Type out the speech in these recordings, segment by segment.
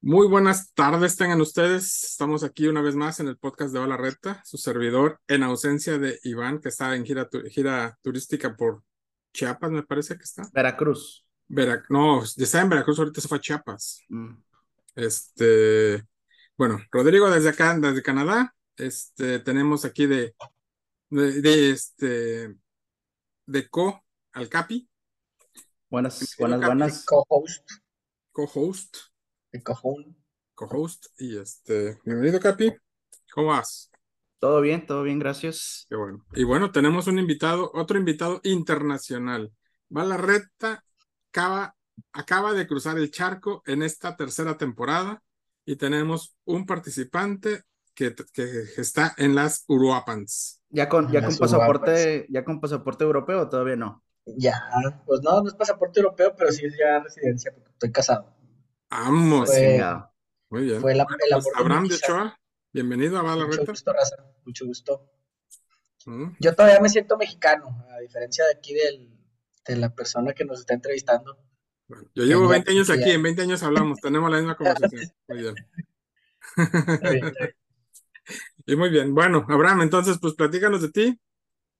Muy buenas tardes tengan ustedes. Estamos aquí una vez más en el podcast de Bala Recta, su servidor en ausencia de Iván, que está en gira, gira turística por Chiapas, me parece que está. Veracruz. Verac no, ya está en Veracruz, ahorita se fue a Chiapas. Mm. Este, bueno, Rodrigo desde acá, desde Canadá. Este, tenemos aquí de, de, este, de Co al Capi. Buenas, buenas, buenas. Co-host. Co-host. El cojón. Co-host. Y este, bienvenido, Capi. ¿Cómo vas? Todo bien, todo bien, gracias. Qué bueno. Y bueno, tenemos un invitado, otro invitado internacional. Va la recta, acaba, acaba de cruzar el charco en esta tercera temporada y tenemos un participante que, que está en las Uruapans. ¿Ya con, ya con pasaporte, ya con pasaporte europeo o todavía no? Ya, pues no, no es pasaporte europeo, pero sí es ya residencia porque estoy casado. Vamos. Muy bien. Fue la, pues, Abraham de Ochoa, bienvenido a Bala Mucho gusto, Raza. Mucho gusto. Mm. Yo todavía me siento mexicano, a diferencia de aquí del, de la persona que nos está entrevistando. yo llevo 20 años aquí, en 20 años hablamos, tenemos la misma conversación. Muy bien. y muy bien. Bueno, Abraham, entonces, pues platícanos de ti.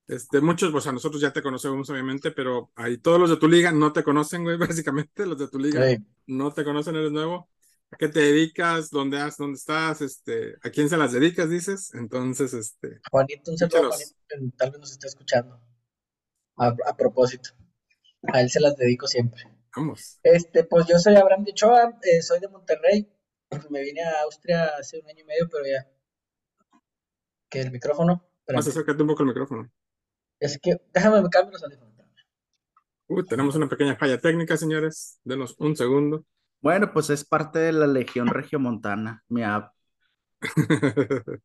Este, muchos, pues a nosotros ya te conocemos, obviamente, pero ahí todos los de tu liga no te conocen, güey, básicamente, los de tu liga no te conocen, eres nuevo. ¿A qué te dedicas? ¿Dónde, has, dónde estás? Este, ¿A quién se las dedicas, dices? Entonces, este. Juanito, un saludo Juanito, tal vez nos esté escuchando. A, propósito. A él se las dedico siempre. Vamos. Este, pues yo soy Abraham de Ochoa, eh, soy de Monterrey. Me vine a Austria hace un año y medio, pero ya. Que el micrófono. Más acércate un poco el micrófono. Es que, déjame me cambio los audífonos. Uy, tenemos una pequeña falla técnica, señores. Denos un segundo. Bueno, pues es parte de la Legión Regiomontana, mi app.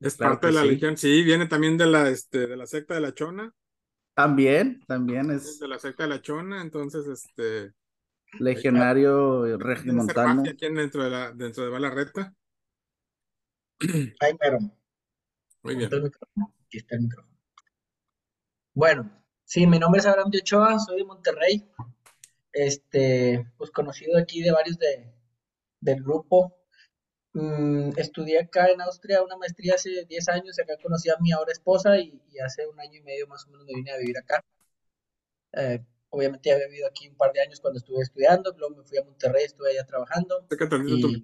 es parte de la Legión, sí, viene también de la, este, de la secta de la Chona. También, también es. De la secta de la Chona, entonces, este. Legionario regiomontano. Aquí dentro de la, dentro de Bala Recta. Ay, pero. Muy bien. Aquí está el micrófono. Bueno, sí, mi nombre es Abraham de Ochoa, soy de Monterrey. Este, pues conocido aquí de varios de, del grupo. Mm, estudié acá en Austria una maestría hace 10 años, acá conocí a mi ahora esposa y, hace un año y medio más o menos me vine a vivir acá. Eh, obviamente ya había vivido aquí un par de años cuando estuve estudiando, luego me fui a Monterrey, estuve allá trabajando. Y,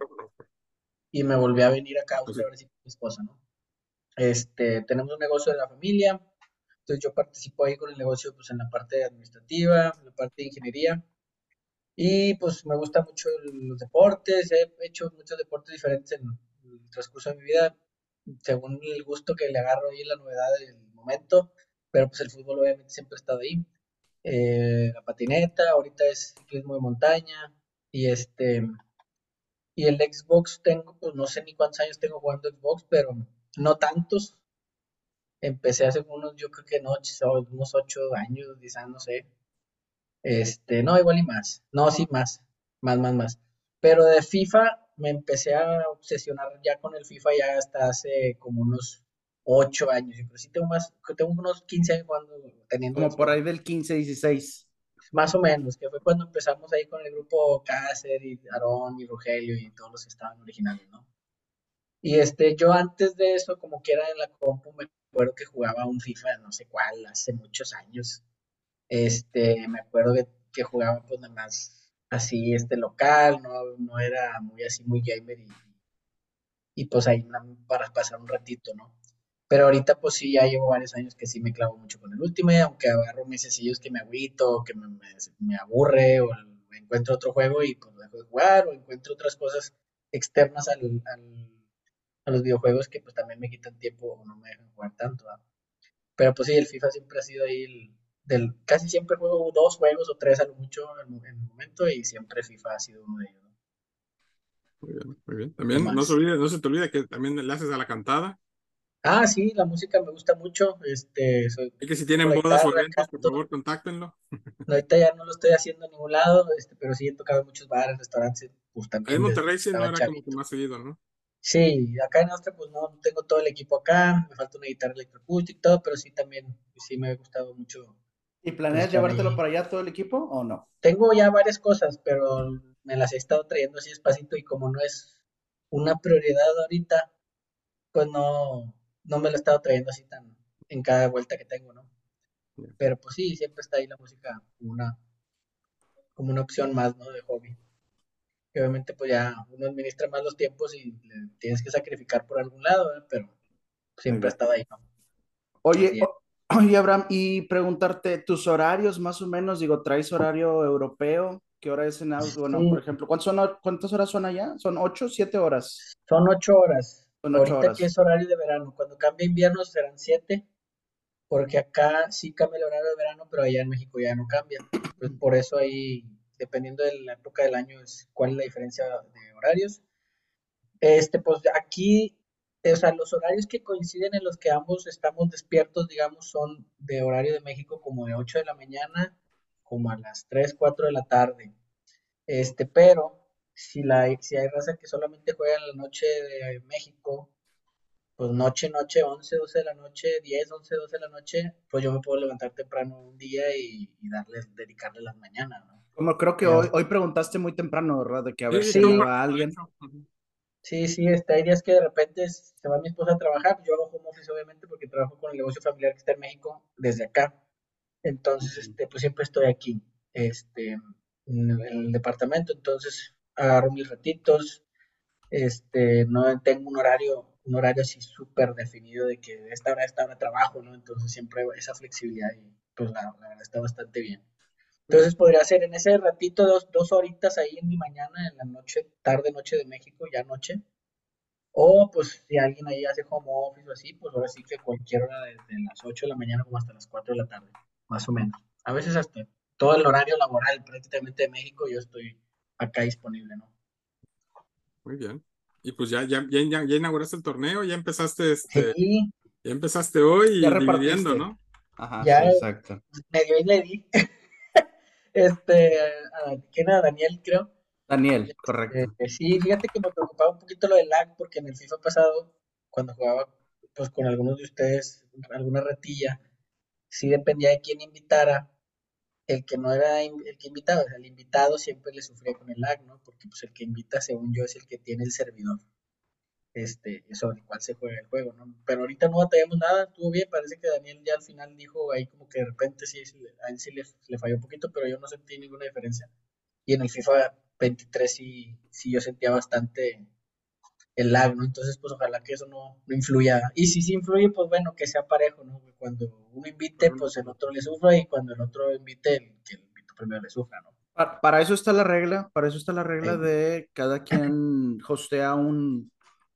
y me volví a venir acá a Austria a ver si con mi esposa, ¿no? Este, tenemos un negocio de la familia, entonces yo participo ahí con el negocio pues en la parte administrativa, en la parte de ingeniería. Y pues me gusta mucho los deportes, he hecho muchos deportes diferentes en el transcurso de mi vida, según el gusto que le agarro ahí, la novedad del momento, pero pues el fútbol obviamente siempre ha estado ahí. Eh, la patineta, ahorita es ciclismo de montaña, y este, y el Xbox tengo, pues no sé ni cuántos años tengo jugando Xbox, pero no tantos, Empecé hace unos, yo creo que no, unos 8 años, 10 años, no sé. Este, no, igual y más. No, sí, más. Más, más, más. Pero de FIFA me empecé a obsesionar ya con el FIFA ya hasta hace como unos 8 años. Pero sí tengo más, tengo unos 15 años cuando teniendo. Como por ahí del 15, 16. Más o menos, que fue cuando empezamos ahí con el grupo Cácer y Aarón y Rogelio y todos los que estaban originales, ¿no? Y este, yo antes de eso, como que era en la compu, me acuerdo que jugaba un FIFA, no sé cuál, hace muchos años. Este, me acuerdo que, jugaba pues nada más así, este local, no, no era muy así, muy gamer y, y pues ahí para pasar un ratito, ¿no? Pero ahorita pues sí, ya llevo varios años que sí me clavo mucho con el último, aunque agarro mesecillos que me agüito, que me, me, aburre o encuentro otro juego y pues dejo de jugar o encuentro otras cosas externas al a los videojuegos que pues también me quitan tiempo o no me dejan jugar tanto. Pero pues sí, el FIFA siempre ha sido ahí el, del, casi siempre juego dos juegos o tres a lo mucho en, el momento y siempre FIFA ha sido uno de ellos. Muy bien, muy bien. También no se, olvide, no se te olvide que también le haces a la cantada. Ah, sí, la música me gusta mucho. Este, y que si tienen bodas o eventos, por favor, contáctenlo. ahorita ya no lo estoy haciendo en ningún lado, este, pero sí he tocado en muchos bares, restaurantes. Pues, en Monterrey sí no era como que más seguido, ¿no? Sí, acá en Austria pues no tengo todo el equipo acá, me falta una guitarra electroacústica y todo, pero sí también, sí me ha gustado mucho. ¿Y planeas llevártelo para allá todo el equipo o no? Tengo ya varias cosas, pero me las he estado trayendo así despacito y como no es una prioridad ahorita, pues no, no me lo he estado trayendo así tan en cada vuelta que tengo, ¿no? Pero pues sí, siempre está ahí la música como una, como una opción más, ¿no? De hobby obviamente pues ya uno administra más los tiempos y tienes que sacrificar por algún lado, pero siempre ha estado ahí, Oye, oye, Abraham, y preguntarte tus horarios más o menos, digo, ¿traes horario europeo? ¿Qué hora es en Bueno, por ejemplo, ¿cuántas, horas son allá? ¿Son ocho, siete horas? Son ocho horas. Son ocho Ahorita que es horario de verano. Cuando cambie invierno serán siete, porque acá sí cambia el horario de verano, pero allá en México ya no cambia. Pues por eso ahí dependiendo de la época del año, es cuál es la diferencia de horarios. Este, pues aquí, o sea, los horarios que coinciden en los que ambos estamos despiertos, digamos, son de horario de México como de 8 de la mañana como a las 3, 4 de la tarde. Este, pero si, la, si hay raza que solamente juega en la noche de México, pues noche, noche, 11, 12 de la noche, 10, 11, 12 de la noche, pues yo me puedo levantar temprano un día y, y darles, dedicarle las mañanas, ¿no? Como creo que hoy, hoy preguntaste muy temprano, ¿verdad? De que a ver si va alguien. Sí, sí, está, hay días que de repente se va mi esposa a trabajar, yo hago home office obviamente porque trabajo con el negocio familiar que está en México desde acá. Entonces, este, pues siempre estoy aquí, este, en el, departamento, entonces agarro mis ratitos, este, no tengo un horario, un horario así súper definido de que esta hora, esta hora trabajo, ¿no? Entonces siempre esa flexibilidad y pues la, la verdad está bastante bien. Entonces podría ser en ese ratito, dos, dos horitas ahí en mi mañana, en la noche, tarde, noche de México, ya noche. O pues si alguien ahí hace home office o así, pues ahora sí que cualquier hora desde las 8 de la mañana como hasta las 4 de la tarde, más o menos. A veces hasta todo el horario laboral prácticamente de México yo estoy acá disponible, ¿no? Muy bien. Y pues ya, ya, ya, ya inauguraste el torneo, ya empezaste este, sí. ya empezaste hoy ya dividiendo, ¿no? Ajá, ya, exacto. Medio y le di. este, ¿quién era? Daniel, creo. Daniel, correcto. Eh, sí, fíjate que me preocupaba un poquito lo del lag, porque en el FIFA pasado, cuando jugaba pues con algunos de ustedes, alguna retilla, sí dependía de quién invitara, el que no era el que invitaba, o sea, el invitado siempre le sufría con el lag, ¿no? Porque pues el que invita, según yo, es el que tiene el servidor este, sobre el cual se juega el juego, ¿no? Pero ahorita no batallamos nada, estuvo bien, parece que Daniel ya al final dijo ahí como que de repente sí, a él sí le, falló un poquito, pero yo no sentí ninguna diferencia. Y en el FIFA 23 sí, sí yo sentía bastante el lag, ¿no? Entonces, pues ojalá que eso no, no influya. Y si sí influye, pues bueno, que sea parejo, ¿no? Cuando uno invite, pues el otro le sufra y cuando el otro invite, el que el invito primero le sufra, ¿no? Para, eso está la regla, para eso está la regla de cada quien hostea un,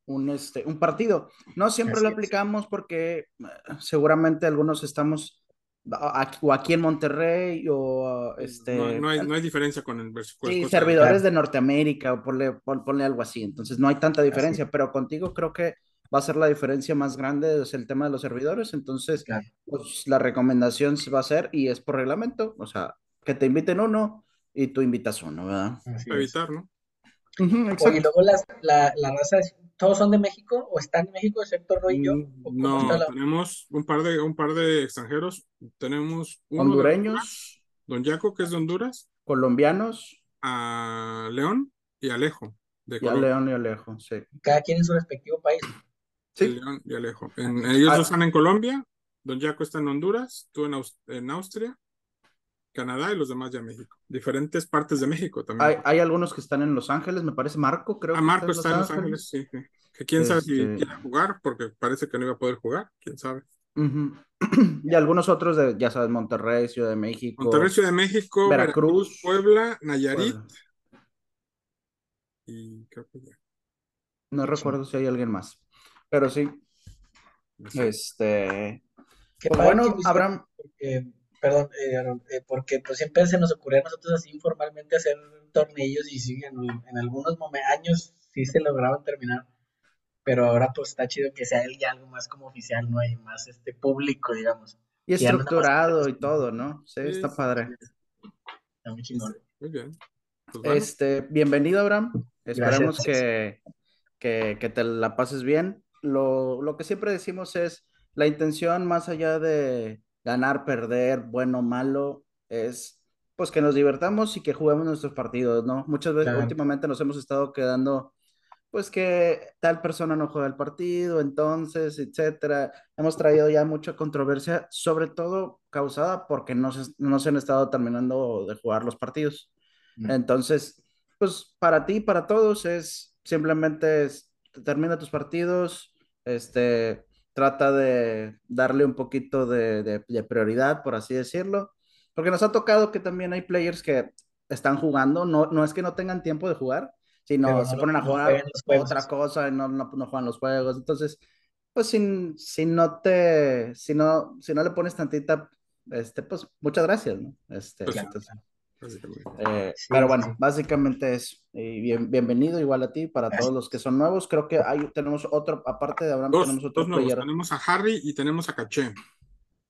un, este, un partido. No siempre lo aplicamos porque eh, seguramente algunos estamos aquí, o aquí en Monterrey o este... No, hay, no hay, diferencia con el Sí, servidores de Norteamérica o ponle, ponle, algo así. Entonces no hay tanta diferencia, pero contigo creo que va a ser la diferencia más grande, es el tema de los servidores. Entonces, pues la recomendación va a ser, y es por reglamento, o sea, que te inviten uno y tú invitas uno, ¿verdad? Evitar, ¿no? y luego las, la, la raza es ¿Todos son de México o están en México, excepto Roy y yo? Mm, no, tenemos un par, de, un par de extranjeros. Tenemos hondureños. Don Jaco, que es de Honduras. Colombianos. A León y Alejo. De y a León y Alejo, sí. Cada quien en su respectivo país. Sí. León y Alejo. ellos ah. están en Colombia. Don Jaco está en Honduras. Tú en, en Austria. Canadá y los demás ya México. Diferentes partes de México también. Hay, algunos que están en Los Ángeles, me parece Marco, creo. Ah, Marco está en Los Ángeles, sí. Que quién sabe si este quiere jugar, porque parece que no iba a poder jugar, quién sabe. Y algunos otros de, ya sabes, Monterrey, Ciudad de México. Monterrey, Ciudad de México, Veracruz, Puebla, Nayarit. Y creo que ya. No recuerdo si hay alguien más. Pero sí. Este. Pues bueno, Abraham perdón, eh, eh, porque pues siempre se nos ocurrió a nosotros así informalmente hacer tornillos y sí, en, algunos años sí se lograban terminar, pero ahora pues está chido que sea ya algo más como oficial, ¿no? hay más este público, digamos. Y estructurado y todo, ¿no? Sí, está padre. Está muy chingón. Muy bien. Pues este, bienvenido, Abraham. Esperamos que que, que te la pases bien. Lo, lo que siempre decimos es, la intención más allá de ganar, perder, bueno, malo, es pues que nos divertamos y que juguemos nuestros partidos, ¿no? Muchas veces últimamente nos hemos estado quedando pues que tal persona no juega el partido, entonces, etcétera. Hemos traído ya mucha controversia, sobre todo causada porque no se, no se han estado terminando de jugar los partidos. Mm. Entonces, pues para ti, para todos, es simplemente termina tus partidos, este, trata de darle un poquito de, de prioridad, por así decirlo, porque nos ha tocado que también hay players que están jugando, no, no es que no tengan tiempo de jugar, si no, se ponen a jugar otra cosa y no, no, no, juegan los juegos. Entonces, pues si, si no te, si no, si no le pones tantita, este, pues muchas gracias, ¿no? Este, pues eh, pero bueno, básicamente es bien, bienvenido igual a ti, para todos los que son nuevos. Creo que hay, tenemos otro, aparte de Abraham, tenemos otro nuevos. Tenemos a Harry y tenemos a Caché.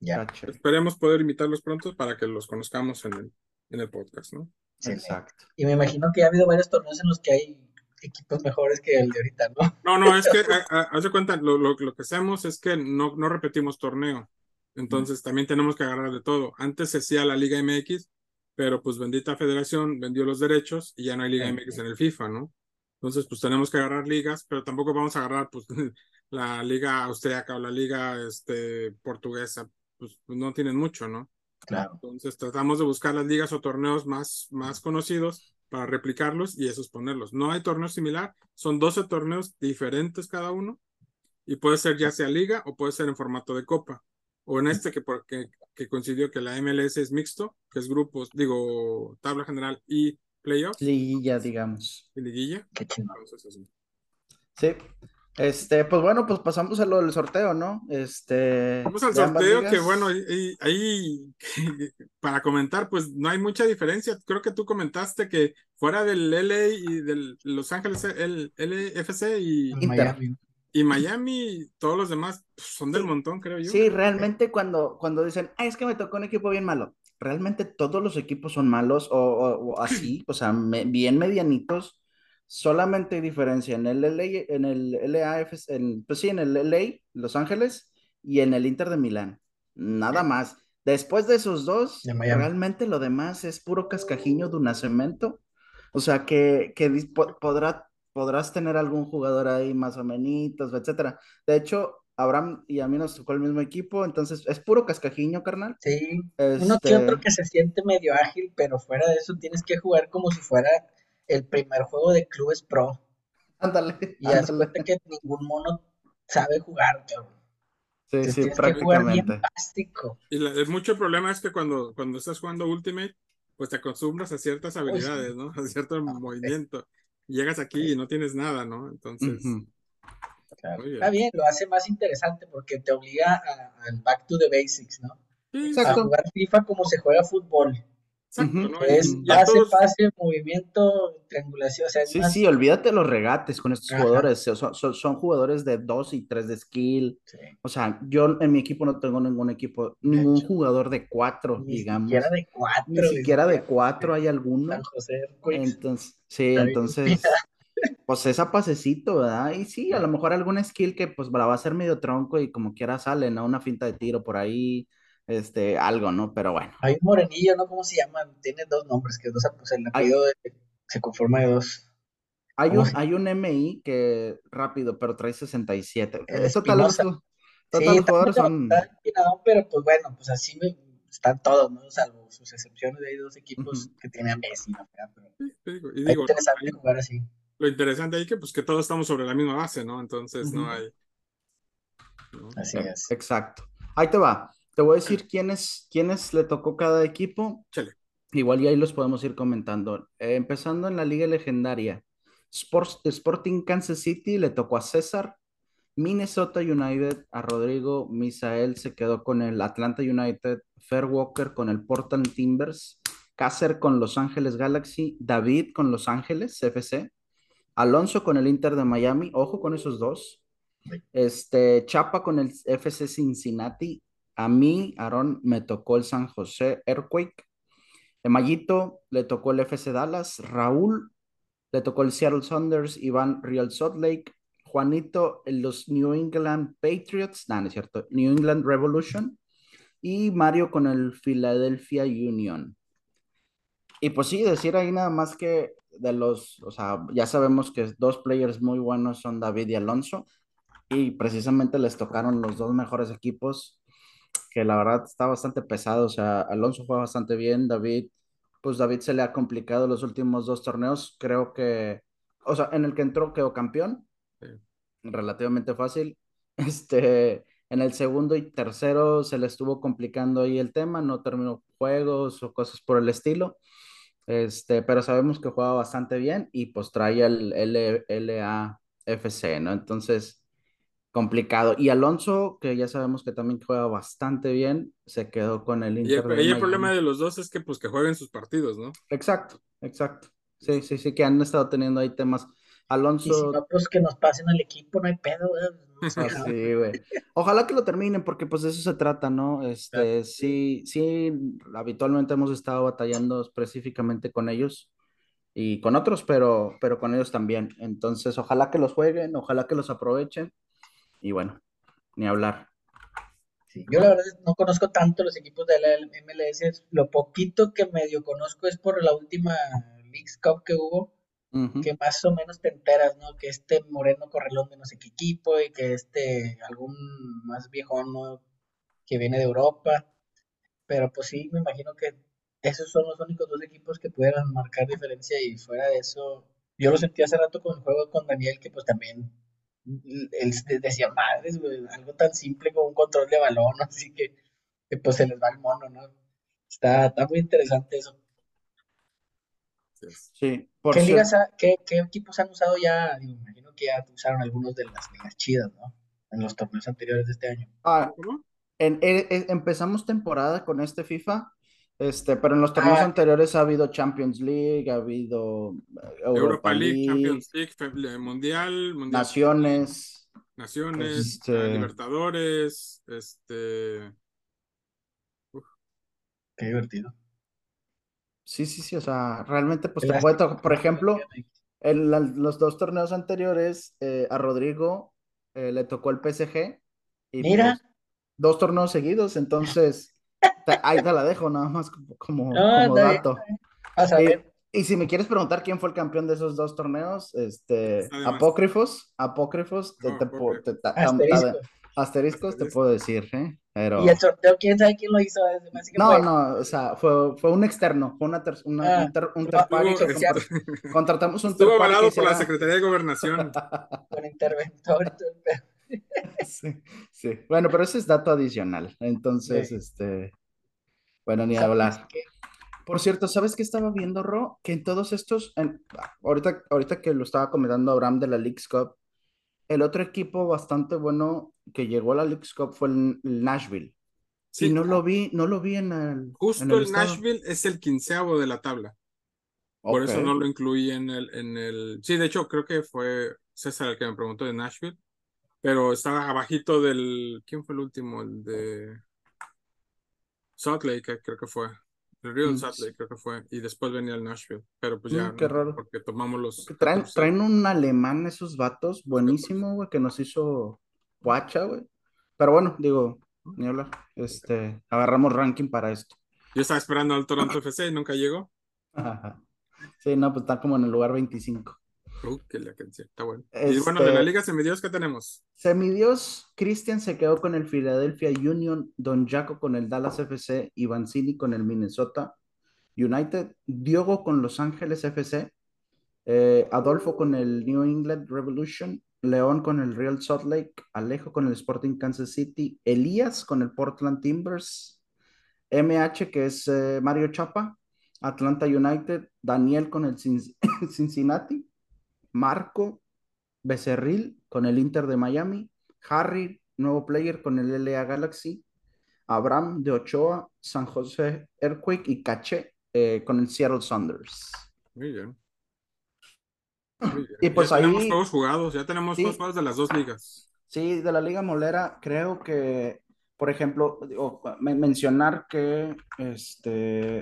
Ya. Esperemos poder invitarlos pronto para que los conozcamos en el, en el podcast, ¿no? Exacto. Y me imagino que ha habido varios torneos en los que hay equipos mejores que el de ahorita, ¿no? No, no, es que, haz de cuenta, lo, lo, que hacemos es que no, no repetimos torneo. Entonces también tenemos que agarrar de todo. Antes se hacía la Liga MX, pero pues bendita federación vendió los derechos y ya no hay Liga MX en el FIFA, ¿no? Entonces pues tenemos que agarrar ligas, pero tampoco vamos a agarrar pues la Liga Austriaca o la Liga este, Portuguesa, pues, pues no tienen mucho, ¿no? Entonces tratamos de buscar las ligas o torneos más, más conocidos para replicarlos y esos ponerlos. No hay torneo similar, son 12 torneos diferentes cada uno y puede ser ya sea liga o puede ser en formato de copa. O en este que, porque, que coincidió que la MLS es mixto, que es grupos, digo, tabla general y playoffs. Liguilla, digamos. Y liguilla. Qué chido. Sí. Este, pues bueno, pues pasamos a lo del sorteo, ¿no? Este. Vamos al sorteo, que bueno, ahí, para comentar, pues no hay mucha diferencia. Creo que tú comentaste que fuera del LA y del Los Ángeles, el LFC y Miami. Y Miami, todos los demás pues, son del montón, creo yo. Sí, realmente cuando, cuando dicen, ah, es que me tocó un equipo bien malo, realmente todos los equipos son malos o, así, o sea, bien medianitos solamente hay diferencia en el LA, en el LAF, en, pues sí, en el LA, Los Ángeles, y en el Inter de Milán. Nada más. Después de esos dos, realmente lo demás es puro cascajiño de un nacimiento. O sea, que, que podrá, podrás tener algún jugador ahí más o menos, etcétera. De hecho, Abraham y a mí nos tocó el mismo equipo, entonces es puro cascajiño, carnal. Sí, uno que otro este que se siente medio ágil, pero fuera de eso tienes que jugar como si fuera el primer juego de clubes pro. Ándale. Y hace que ningún mono sabe jugar, cabrón. Sí, sí, prácticamente. Y el mucho problema es que cuando, cuando estás jugando Ultimate, pues te acostumbras a ciertas habilidades, ¿no? A cierto ah, movimiento. Llegas aquí y no tienes nada, ¿no? Entonces. Está bien, lo hace más interesante porque te obliga al back to the basics, ¿no? a jugar FIFA como se juega fútbol. Es pase, pase, movimiento, triangulación. O sea, sí, sí, olvídate los regates con estos jugadores. Son, jugadores de 2 y 3 de skill. O sea, yo en mi equipo no tengo ningún equipo, ningún jugador de 4, digamos. Ni siquiera de 4. Ni siquiera de 4 hay alguno. entonces, sí, entonces, pues esa pasecito, ¿verdad? Y sí, a lo mejor algún skill que pues la va a ser medio tronco y como quiera sale, ¿no? Una finta de tiro por ahí este, algo, ¿no? Pero bueno. Hay un morenillo, ¿no? ¿Cómo se llama? Tiene dos nombres, que dos, pues el apellido se conforma de dos. Hay un, hay un MI que rápido, pero trae 67. Eso tal vez todos los jugadores son. pero pues bueno, pues así me, están todos, ¿no? Salvo sus excepciones ahí dos equipos que tienen a Messi, ¿no? Pero y digo, interesante jugar así. Lo interesante ahí que pues que todos estamos sobre la misma base, ¿no? Entonces no hay. Así es. Exacto. Ahí te va. Te voy a decir quiénes, quiénes le tocó cada equipo. Igual y ahí los podemos ir comentando. Eh, empezando en la Liga Legendaria. Sports, Sporting Kansas City le tocó a César. Minnesota United a Rodrigo Misael se quedó con el Atlanta United. Fair Walker con el Portland Timbers. Cácer con Los Ángeles Galaxy. David con Los Ángeles FC. Alonso con el Inter de Miami. Ojo con esos dos. Este, Chapa con el FC Cincinnati a mí, Aaron, me tocó el San José Earthquake. Mayito le tocó el FC Dallas. Raúl le tocó el Seattle Saunders. Iván Real Salt Lake. Juanito, los New England Patriots, no, no es cierto, New England Revolution, y Mario con el Philadelphia Union. Y pues sí, decir ahí nada más que de los, o sea, ya sabemos que dos players muy buenos son David y Alonso, y precisamente les tocaron los dos mejores equipos, que la verdad está bastante pesado, o sea, Alonso fue bastante bien, David, pues David se le ha complicado los últimos dos torneos, creo que, o sea, en el que entró quedó campeón, relativamente fácil, este, en el segundo y tercero se le estuvo complicando ahí el tema, no terminó juegos o cosas por el estilo. Este, pero sabemos que juega bastante bien y pues trae el LAFC, ¿no? Entonces, complicado. Y Alonso, que ya sabemos que también juega bastante bien, se quedó con el Inter. Y el, problema de los dos es que pues que jueguen sus partidos, ¿no? Exacto, exacto. Sí, sí, sí, que han estado teniendo ahí temas. Alonso. pues que nos pasen al equipo, no hay pedo, sí, güey. Ojalá que lo terminen, porque pues de eso se trata, ¿no? Este, sí, sí, habitualmente hemos estado batallando específicamente con ellos y con otros, pero, pero con ellos también. Entonces, ojalá que los jueguen, ojalá que los aprovechen y bueno, ni hablar. yo la verdad no conozco tanto los equipos de la MLS, lo poquito que medio conozco es por la última League Cup que hubo que más o menos te enteras, ¿no? Que este Moreno Correlón de no sé qué equipo y que este algún más viejo, ¿no? Que viene de Europa. Pero pues sí, me imagino que esos son los únicos dos equipos que pudieran marcar diferencia y fuera de eso, yo lo sentí hace rato con el juego con Daniel, que pues también él decía, madres, algo tan simple como un control de balón, así que, pues se les va el mono, ¿no? Está, está muy interesante eso. Sí, ¿Qué, ¿qué, equipos han usado ya? Digo, imagino que ya usaron algunos de las ligas chidas, ¿no? En los torneos anteriores de este año. Ah, en, empezamos temporada con este FIFA, este, pero en los torneos ah. anteriores ha habido Champions League, ha habido eh, Europa, League, Champions League, Mundial, Naciones. Naciones, este Libertadores, este... Qué divertido. Sí, sí, sí, o sea, realmente pues te puede tocar, por ejemplo, en los dos torneos anteriores eh, a Rodrigo eh, le tocó el PSG y Mira. Pues, dos torneos seguidos, entonces ahí te la dejo nada más como, como, dato. Y, si me quieres preguntar quién fue el campeón de esos dos torneos, este, apócrifos, apócrifos, te, asteriscos, te puedo decir, ¿eh? ¿Y el sorteo quién sabe quién lo hizo? No, no, o sea, fue, fue un externo, fue una, una ah, un, ter, Contratamos un Estuvo avalado por la Secretaría de Gobernación. Con interventor. sí, sí. Bueno, pero ese es dato adicional. Entonces, este. Bueno, ni hablar. Por cierto, ¿sabes qué estaba viendo, Ro? Que en todos estos. ahorita, ahorita que lo estaba comentando Abraham de la League's Cup, el otro equipo bastante bueno que llegó a la League's Cup fue el, Nashville. Sí, y no lo vi, no lo vi en el. Justo el, Nashville es el quinceavo de la tabla. Por eso no lo incluí en el, en el. Sí, de hecho, creo que fue César el que me preguntó de Nashville. Pero estaba abajito del. ¿Quién fue el último? El de. Salt Lake, creo que fue. El Real mm, Salt Lake, creo que fue. Y después venía el Nashville. Pero pues ya. Mm, qué raro. Porque tomamos los. traen, traen un alemán esos vatos, buenísimo, güey, que nos hizo guacha, güey. Pero bueno, digo, ni hablar. Este, agarramos ranking para esto. Yo estaba esperando al Toronto FC y nunca llegó. Sí, no, pues está como en el lugar 25. Uh, que la canción, está bueno. Y bueno, de la este, Liga Semidios, ¿qué tenemos? Semidios, Christian se quedó con el Philadelphia Union, Don Jaco con el Dallas FC, Ivancini con el Minnesota United, Diogo con Los Ángeles FC, eh, Adolfo con el New England Revolution, León con el Real Salt Lake, Alejo con el Sporting Kansas City, Elías con el Portland Timbers, MH que es eh, Mario Chapa, Atlanta United, Daniel con el Cincinnati, Marco Becerril con el Inter de Miami, Harry, nuevo player con el LA Galaxy, Abraham de Ochoa, San José Earthquake y Caché eh, con el Seattle Saunders. Muy bien. Y pues ya ahí. Tenemos juegos jugados, ya tenemos dos juegos de las dos ligas. Sí, de la Liga Molera, creo que, por ejemplo, mencionar que este.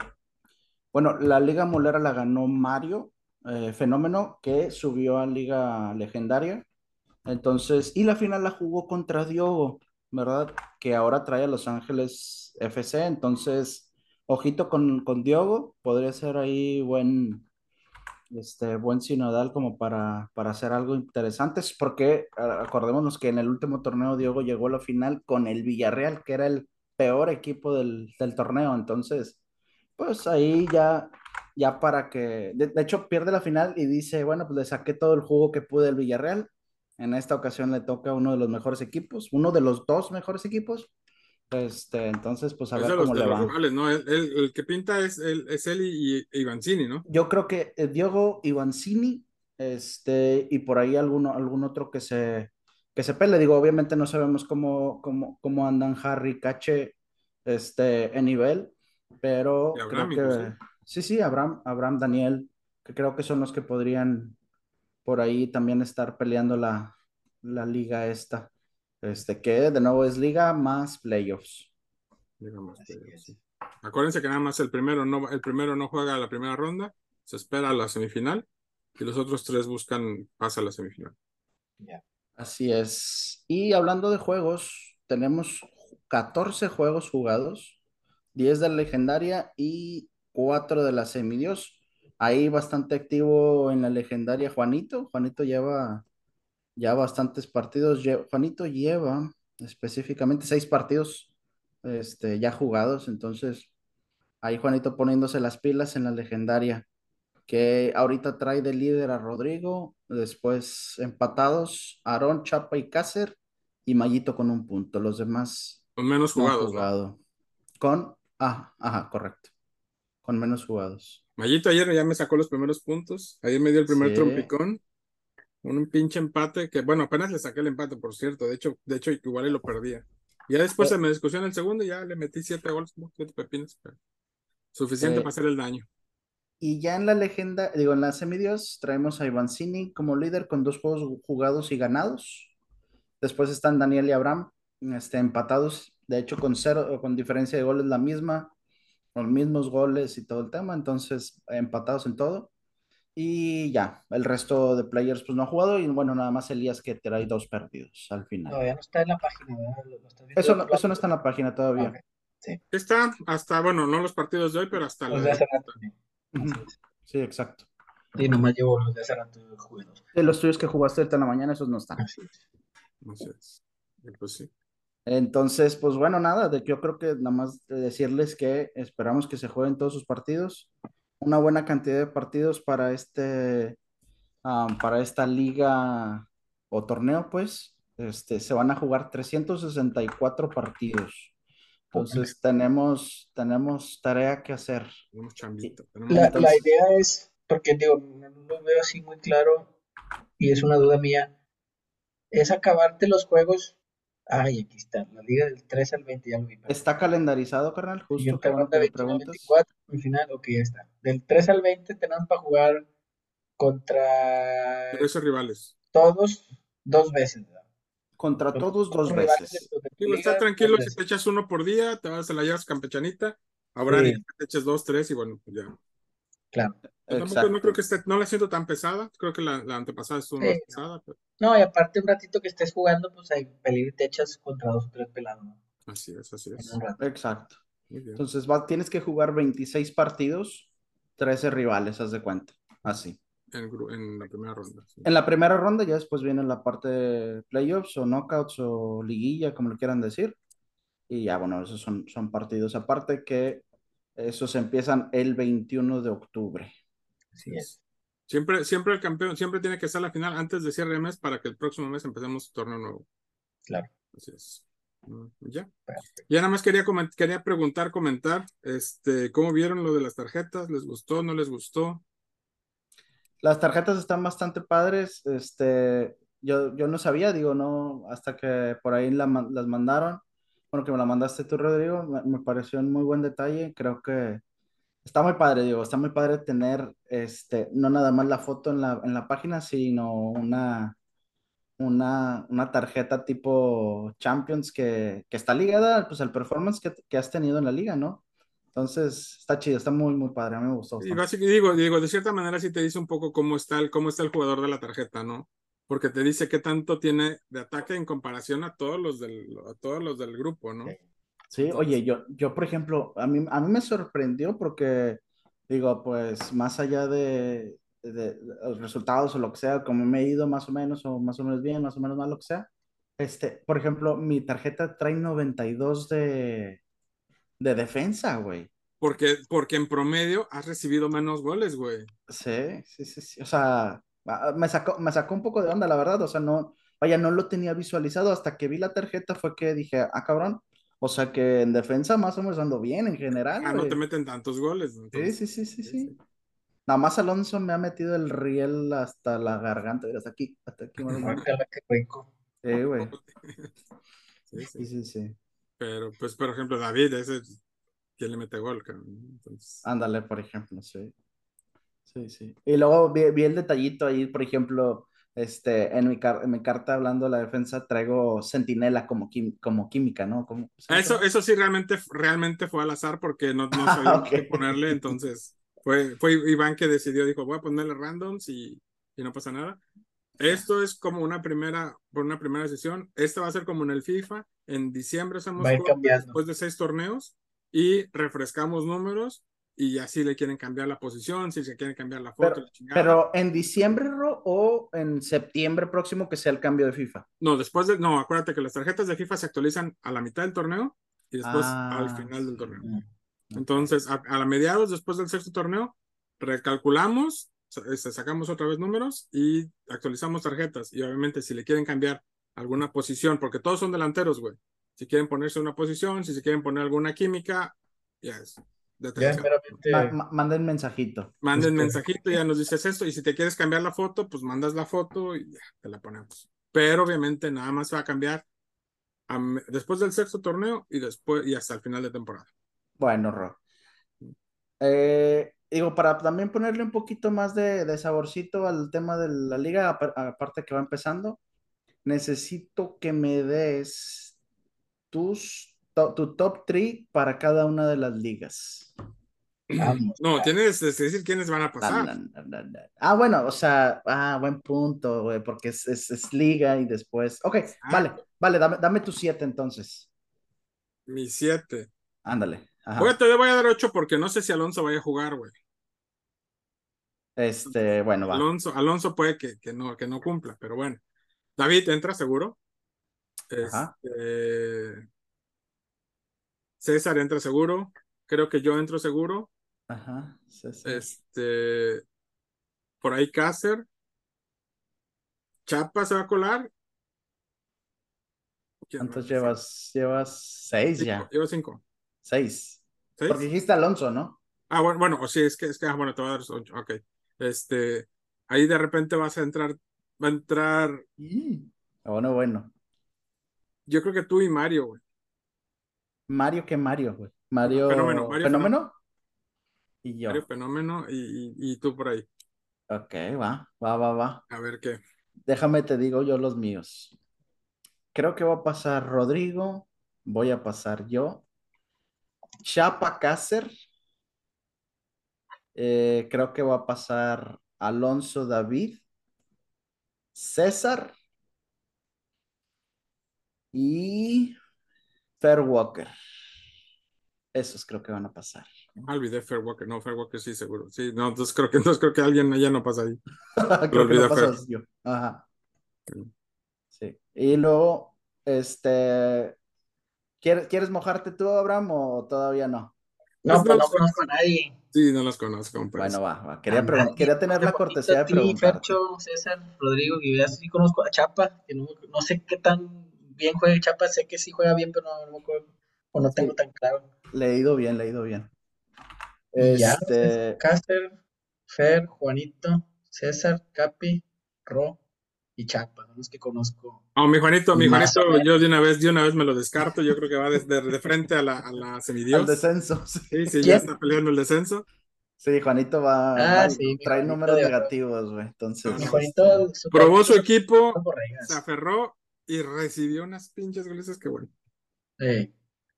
Bueno, la Liga Molera la ganó Mario, eh, Fenómeno, que subió a Liga Legendaria. Entonces, y la final la jugó contra Diogo, ¿verdad? Que ahora trae a Los Ángeles FC. Entonces, ojito con, con Diogo, podría ser ahí buen, este, buen sinodal como para, para hacer algo interesante, porque acordémonos que en el último torneo Diogo llegó a la final con el Villarreal, que era el peor equipo del, del torneo, entonces, pues ahí ya, ya para que, de, hecho pierde la final y dice, bueno, pues le saqué todo el jugo que pude del Villarreal, en esta ocasión le toca a uno de los mejores equipos, uno de los dos mejores equipos, este, entonces, pues a ver cómo le va. ¿no? El, que pinta es, el, es él y, Ivancini, ¿no? Yo creo que eh, Diogo Ivancini, este, y por ahí alguno, algún otro que se, que se pele. Digo, obviamente no sabemos cómo, cómo, cómo andan Harry, Cache, este, en nivel, pero creo que, sí, sí, Abraham, Abraham, Daniel, que creo que son los que podrían por ahí también estar peleando la, la liga esta. Este, que de nuevo es liga más playoffs. Acuérdense que nada más el primero no, el primero no juega la primera ronda, se espera a la semifinal y los otros tres buscan pasa a la semifinal. Así es. Y hablando de juegos, tenemos 14 juegos jugados, 10 de la legendaria y 4 de la semidios. Ahí bastante activo en la legendaria Juanito. Juanito lleva ya bastantes partidos. Juanito lleva específicamente seis partidos este, ya jugados, entonces ahí Juanito poniéndose las pilas en la legendaria, que ahorita trae de líder a Rodrigo, después empatados Aarón, Chapa y Cácer, y Mayito con un punto. Los demás con menos jugados. Jugado. Con, ah, ajá, correcto. Con menos jugados. Mayito ayer ya me sacó los primeros puntos. Ayer me dio el primer trompicón un pinche empate que, bueno, apenas le saqué el empate, por cierto. De hecho, de hecho igual y lo perdía. Ya después se me discusión el segundo y ya le metí siete goles, siete pepinos. suficiente para hacer el daño. Y ya en la legenda, digo, en la semidios, traemos a Ivancini como líder con dos juegos jugados y ganados. Después están Daniel y Abraham, este, empatados, de hecho, con cero, con diferencia de goles la misma, los mismos goles y todo el tema, entonces empatados en todo. Y ya, el resto de players pues no ha jugado y bueno, nada más Elías que trae dos perdidos al final. Ya no está en la página, eso, no, eso no está en la página todavía. Sí. Está hasta, bueno, no los partidos de hoy, pero hasta los de hace rato. Sí, exacto. Sí, nomás llevo los de hace rato jugados. De los tuyos que jugaste ahorita en la mañana, esos no están. Así es. Pues sí. Entonces, pues bueno, nada, de, yo creo que nada más decirles que esperamos que se jueguen todos sus partidos una buena cantidad de partidos para este, para esta liga o torneo, pues, este, se van a jugar 364 partidos. Entonces tenemos, tenemos tarea que hacer. La, la, idea es, porque digo, no lo veo así muy claro y es una duda mía, es acabarte los juegos Ay, aquí está, la liga del 3 al 20, ya lo vi. ¿Está calendarizado, carnal? Justo que me preguntas. 24, al final, ok, ya está. Del 3 al 20 tenemos para jugar contra... Esos rivales. Todos, dos veces. Contra todos, dos veces. Digo, está tranquilo, si te echas uno por día, te vas a la llevas campechanita, habrá sí. te echas dos, tres y bueno, pues ya. Claro. No creo que esté, no la siento tan pesada, creo que la, la antepasada estuvo más pesada. Pero... No, y aparte un ratito que estés jugando, pues hay peligro te echas contra dos o tres pelados, ¿no? Así es, así es. Exacto. Entonces va, tienes que jugar 26 partidos, 13 rivales, haz de cuenta. Así. En, en la primera ronda. Sí. En la primera ronda ya después viene la parte de playoffs o knockouts o liguilla, como lo quieran decir. Y ya, bueno, esos son, son partidos aparte que esos empiezan el 21 de octubre. Así es. Siempre, siempre el campeón, siempre tiene que estar la final antes de cierre de mes para que el próximo mes empecemos torneo nuevo. Claro. Así es. Mm, ya. Ya nada más quería, quería preguntar, comentar, este, ¿cómo vieron lo de las tarjetas? ¿Les gustó, no les gustó? Las tarjetas están bastante padres. Este, yo, yo no sabía, digo, no, hasta que por ahí la, las mandaron. Bueno, que me la mandaste tú, Rodrigo, me, me pareció un muy buen detalle. Creo que está muy padre, digo, está muy padre tener, este, no nada más la foto en la, en la página, sino una, una, una tarjeta tipo Champions que, que está ligada pues, al performance que, que, has tenido en la liga, ¿no? Entonces, está chido, está muy, muy padre, a mí me gustó. Y básicamente, digo, digo, de cierta manera sí te dice un poco cómo está el, cómo está el jugador de la tarjeta, ¿no? porque te dice qué tanto tiene de ataque en comparación a todos los del, a todos los del grupo, ¿no? Sí, oye, yo, yo, por ejemplo, a mí, a mí me sorprendió porque, digo, pues más allá de, de, los resultados o lo que sea, como me he ido más o menos, o más o menos bien, más o menos mal, lo que sea, este, por ejemplo, mi tarjeta trae 92 de, de defensa, güey. Porque, porque en promedio has recibido menos goles, güey. Sí, sí, sí, sí. O sea, ah, me sacó, me sacó un poco de onda, la verdad. O sea, no, vaya, no lo tenía visualizado hasta que vi la tarjeta fue que dije, ah, cabrón. O sea que en defensa más o menos ando bien en general. Ah, no te meten tantos goles. Sí, sí, sí, sí, sí. Nada más Alonso me ha metido el riel hasta la garganta, hasta aquí, hasta aquí. rico. Sí, güey. Sí, sí, sí, sí. Pero, pues, por ejemplo, David, ese ¿Quién le mete gol? Entonces... Ándale, por ejemplo, sí. Sí, sí. Y luego vi, el detallito ahí, por ejemplo, este, en mi, en mi carta hablando de la defensa traigo sentinela como, como química, ¿no? Como, eso, eso sí realmente, realmente fue al azar porque no, no sabía qué ponerle, entonces fue, fue Iván que decidió, dijo, voy a ponerle randoms y, y no pasa nada. Esto es como una primera, por una primera sesión. Esta va a ser como en el FIFA. En diciembre hacemos después de seis torneos y refrescamos números y así le quieren cambiar la posición, si se quieren cambiar la foto. Pero, en diciembre o en septiembre próximo que sea el cambio de FIFA. No, después de, no, acuérdate que las tarjetas de FIFA se actualizan a la mitad del torneo y después al ah, final del torneo. Entonces, a, la mediados, después del sexto torneo, recalculamos, este, sacamos otra vez números y actualizamos tarjetas. Y obviamente, si le quieren cambiar alguna posición, porque todos son delanteros, güey. Si quieren ponerse una posición, si se quieren poner alguna química, ya es. Manden mensajito. Manden mensajito, ya nos dices esto. Y si te quieres cambiar la foto, pues mandas la foto y ya te la ponemos. Pero obviamente nada más va a cambiar después del sexto torneo y después y hasta el final de temporada. Bueno, Ro. Eh, digo, para también ponerle un poquito más de, de, saborcito al tema de la liga, aparte que va empezando, necesito que me des tu top 3 para cada una de las ligas. no, tienes que decir quiénes van a pasar. ah, bueno, o sea, ah, buen punto, güey, porque es, es, liga y después. Ok, ah. vale, vale, dame, dame tu 7 entonces. Mi 7. Ándale. Bueno, te voy a dar 8 porque no sé si Alonso vaya a jugar, güey. Este, bueno, va. Alonso, Alonso puede que, que, no, que no cumpla, pero bueno. David, ¿entra seguro? Este, César entra seguro. Creo que yo entro seguro. Ajá. Este. Por ahí Cácer. Chapa se va a colar. ¿Cuántos llevas? Llevas seis ya. Llevo cinco. Seis. Porque dijiste Alonso, ¿no? Ah, bueno, bueno, o sí, es que, es que, ah, bueno, te voy a dar ocho. Ok. Este, ahí de repente vas a entrar, va a entrar. Bueno, bueno. Yo creo que tú y Mario, güey. Mario, ¿qué Mario, güey? Mario. Fenómeno. ¿Fenómeno? Y yo. Mario Fenómeno y, tú por ahí. Ok, va, va, va, va. A ver qué. Déjame te digo yo los míos. Creo que va a pasar Rodrigo. Voy a pasar yo. Chapa Cácer. Eh, creo que va a pasar Alonso David. César y Fair Walker. Esos creo que van a pasar. Ah, olvidé Fair Walker. No, Fair Walker sí, seguro. Sí, no, entonces creo que, entonces creo que alguien allá no pasa ahí. creo que no yo. Ajá. Sí. Y luego, este. ¿Quieres, ¿Quieres mojarte tú, Abraham, o todavía no? No, pues no conozco a nadie. Sí, no los conozco. Bueno, va, va. Quería, quería tener la cortesía de preguntar. Fercho, César, Rodrigo, y ya sí conozco a Chapa, que no, no sé qué tan bien juega Chapa, sé que sí juega bien, pero no, o no tengo tan claro. Leído bien, leído bien. Este... Cácer, Fer, Juanito, César, Capi, Ro y Chapa, son los que conozco. Oh, mi Juanito, mi Juanito, yo de una vez, de una vez me lo descarto, yo creo que va desde de, frente a la, a la semidios. Al descenso. Sí, sí, ya está peleando el descenso. Sí, Juanito va, ah, trae números negativos, güey. Entonces, mi Juanito probó su equipo, se aferró y recibió unas pinches goles que bueno. Sí.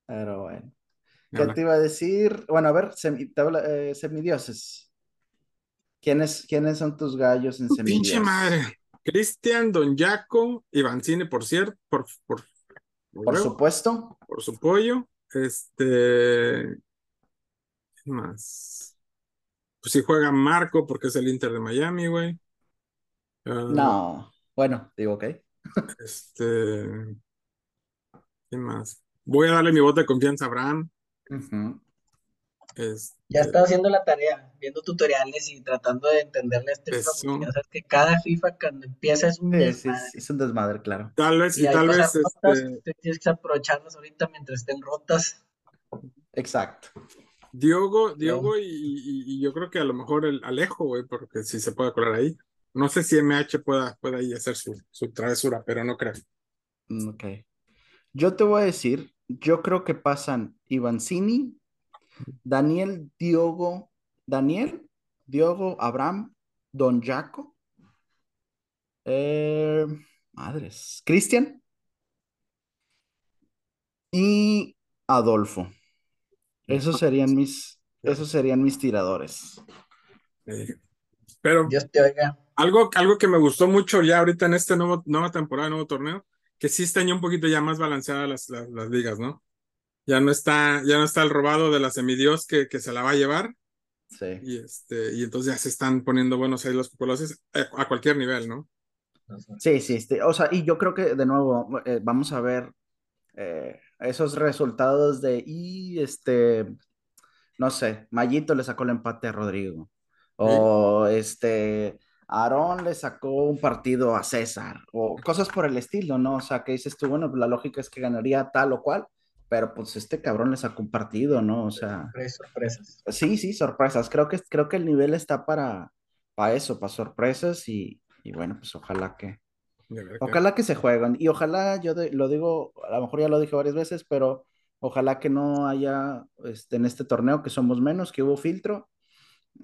Pero bueno. ¿Qué te iba a decir? Bueno, a ver, semidioses. ¿Quiénes, ¿Quiénes son tus gallos en semidioses? Pinche madre. Cristian, Don Jaco, Ivancini, por cierto, por, por, por, supuesto. Por su pollo. Este. ¿Qué más? Pues si juega Marco, porque es el Inter de Miami, güey. Ah, no, bueno, digo ok. Este. ¿Qué más? Voy a darle mi voto de confianza a Abraham. Este, ya estaba haciendo la tarea, viendo tutoriales y tratando de entenderle a este FIFA, ya sabes que cada FIFA cuando empieza es un desmadre. es un desmadre, claro. Tal vez, y, tal vez. este... Tienes que aprovecharlas ahorita mientras estén rotas. Exacto. Diogo, Diogo y, yo creo que a lo mejor el Alejo, güey, porque si se puede colar ahí. No sé si MH pueda, pueda ahí hacer su, su travesura, pero no creo. Mm, ok. Yo te voy a decir, yo creo que pasan Ivancini, Daniel Diogo, Daniel, Diogo, Abraham, Don Jaco, eh, madres, Cristian y Adolfo. Esos serían mis, esos serían mis tiradores. pero Dios te oiga. Algo, algo que me gustó mucho ya ahorita en esta nuevo, nueva temporada, nuevo torneo, que sí están ya un poquito ya más balanceadas las, las, las ligas, ¿no? ya no está, ya no está el robado de la semidios que, que se la va a llevar. Sí. Y este, y entonces ya se están poniendo buenos ahí los populares eh, a cualquier nivel, ¿no? Sí, sí, este, o sea, y yo creo que de nuevo eh, vamos a ver eh, esos resultados de y este, no sé, Mayito le sacó el empate a Rodrigo. O este, Aarón le sacó un partido a César, o cosas por el estilo, ¿no? O sea, que dices tú, bueno, la lógica es que ganaría tal o cual, pero pues este cabrón les ha compartido, ¿no? O sea. Sorpresas. Sí, sí, sorpresas. Creo que, creo que el nivel está para, para eso, para sorpresas y, y bueno, pues ojalá que. Ojalá que se jueguen. Y ojalá, yo lo digo, a lo mejor ya lo dije varias veces, pero ojalá que no haya este, en este torneo que somos menos, que hubo filtro.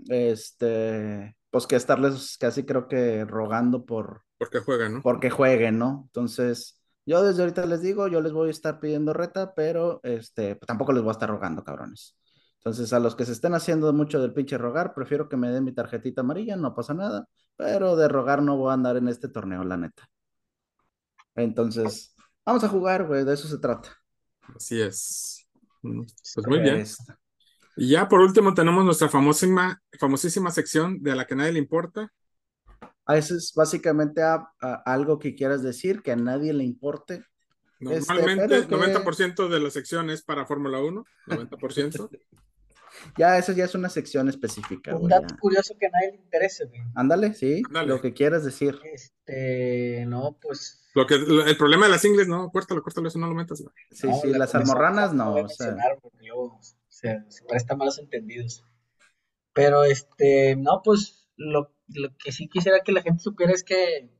Este, pues que estarles casi creo que rogando por. Porque jueguen, ¿no? Porque jueguen, ¿no? Entonces yo desde ahorita les digo, yo les voy a estar pidiendo reta, pero este, tampoco les voy a estar rogando, cabrones. Entonces, a los que se estén haciendo mucho del pinche rogar, prefiero que me den mi tarjetita amarilla, no pasa nada, pero de rogar no voy a andar en este torneo, la neta. Entonces, vamos a jugar, güey, de eso se trata. Así es. Mm, pues muy bien. Y ya por último tenemos nuestra famosísima, famosísima sección de a la que nadie le importa, a eso es básicamente algo que quieras decir, que a nadie le importe. Normalmente el 90% de la sección es para Fórmula 1, 90%. ya, eso ya es una sección específica. Un dato curioso que a nadie le interese, Ándale, sí, lo que quieras decir. Este, no, pues. Lo que, el problema de las ingles, no, córtalo, córtalo, eso no lo metas. Sí, sí, las almorranas no. o sea. Porque luego se, se presta malos entendidos. Pero este, no, pues lo lo que sí quisiera que la gente supiera es que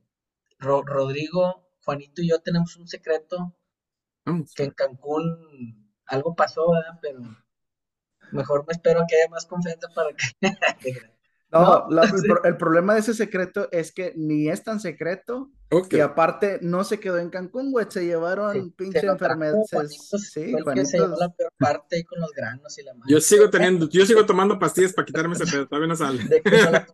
Rodrigo, Juanito y yo tenemos un secreto que en Cancún algo pasó, ¿verdad? Pero mejor me espero que haya más confianza para que... no, el, problema de ese secreto es que ni es tan secreto y aparte no se quedó en Cancún, güey, se llevaron pinche enfermedades. Sí, Juanitos. Se llevó la peor parte con los granos y la Yo sigo teniendo, yo sigo tomando pastillas para quitarme ese pedo, todavía no sale. De que nos la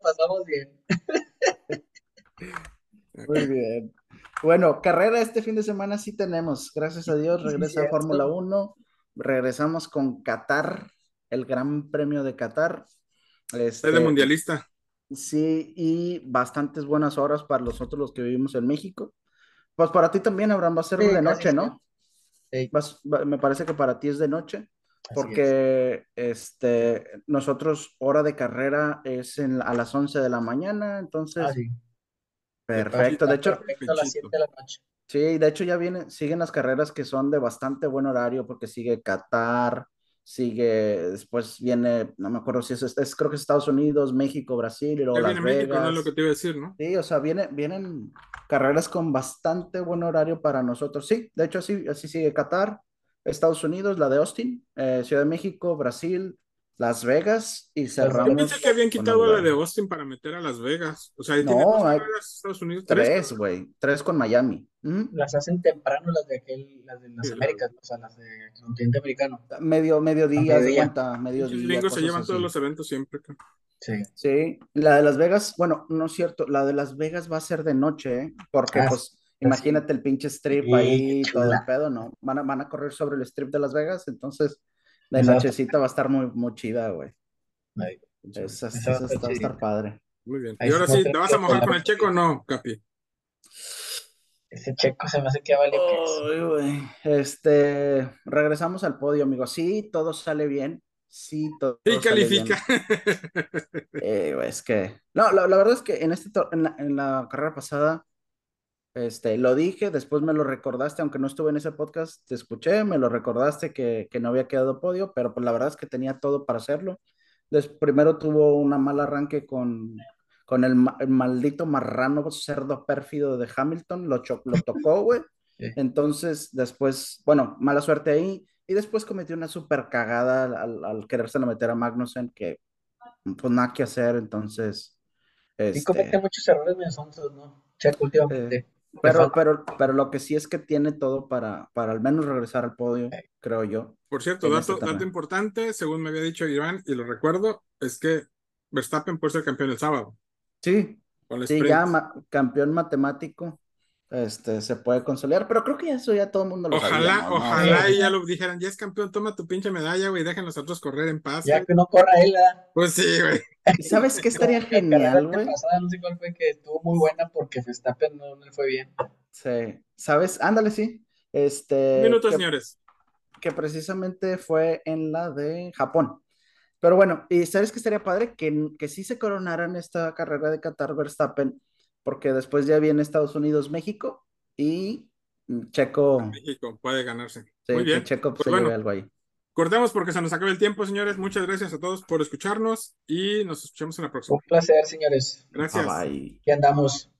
pasamos bien, Muy bien. Bueno, carrera este fin de semana sí tenemos, gracias a Dios, regresa a Fórmula 1, regresamos con Qatar, el Gran Premio de Qatar. Este, de mundialista. Sí, y bastantes buenas horas para nosotros los que vivimos en México. Pues para ti también, Abraham, va a ser de noche, ¿no? me parece que para ti es de noche, porque este, nosotros hora de carrera es en, a las 11 de la mañana, entonces... Ah, perfecto, de hecho... a las 7 de la noche. Sí, de hecho ya vienen, siguen las carreras que son de bastante buen horario, porque sigue Qatar, sigue, después viene, no me acuerdo si es, es creo que es Estados Unidos, México, Brasil y luego Las Vegas. México, no es lo que te iba a decir, ¿no? Sí, o sea, viene, vienen carreras con bastante buen horario para nosotros. Sí, de hecho así, así sigue Qatar, Estados Unidos, la de Austin, eh, Ciudad de México, Brasil, las Vegas y cerramos. Yo pensé que habían quitado la de Austin para meter a Las Vegas. O sea, no, hay Estados Unidos. Tres, güey. Tres, con Miami. Las hacen temprano las de aquel, las de las Américas, o sea, las del continente americano. Medio, mediodía, mediodía. Cuenta, mediodía. Los gringos se llevan todos los eventos siempre. Sí. Sí, la de Las Vegas, bueno, no es cierto, la de Las Vegas va a ser de noche, ¿eh? porque ah, pues, imagínate el pinche strip ahí, todo el pedo, ¿no? Van a, van a correr sobre el strip de Las Vegas, entonces de nochecita va a estar muy, muy chida, güey. Esa, esa, va a estar padre. Muy bien. y ahora sí, ¿te vas a mojar con el checo o no, Capi? Ese checo se me hace que vale. Este, regresamos al podio, amigo. Sí, todo sale bien sí, todo. Sí, califica. Eh, es que. No, la, verdad es que en, este en, la, carrera pasada, este, lo dije, después me lo recordaste, aunque no estuve en ese podcast, te escuché, me lo recordaste que, no había quedado podio, pero pues la verdad es que tenía todo para hacerlo. Primero tuvo una mal arranque con, con el, maldito marrano cerdo pérfido de Hamilton, lo, lo tocó, güey. Entonces, después, bueno, mala suerte ahí. Y después cometió una super cagada al, al quererse meter a Magnussen, que pues nada que hacer, entonces. Este... Y comete muchos errores mensos, ¿no? Checo últimamente. Eh, pero, pero, pero lo que sí es que tiene todo para, para al menos regresar al podio, creo yo. Por cierto, dato, este dato importante, según me había dicho Iván, y lo recuerdo, es que Verstappen puede ser campeón el sábado. Sí, sí ya campeón matemático este, se puede consolidar, pero creo que eso ya todo el mundo lo Ojalá, sabe, ojalá y ya lo dijeran, ya es campeón, toma tu pinche medalla, güey, dejen los otros correr en paz. Ya que no corra él, Pues sí, güey. ¿Sabes qué estaría genial, güey? no sé cuál fue que estuvo muy buena porque Verstappen no, le fue bien. Sí, ¿sabes? Ándale, sí. Este. Minutos, señores. Que precisamente fue en la de Japón. Pero bueno, y ¿sabes qué estaría padre? Que, que sí se coronaran esta carrera de Qatar Verstappen porque después ya viene Estados Unidos, México y Checo. México puede ganarse. Muy bien. Checo pues, pues algo ahí. Cortemos porque se nos acaba el tiempo, señores. Muchas gracias a todos por escucharnos y nos escuchamos en la próxima. Un placer, señores. Gracias. Bye. andamos.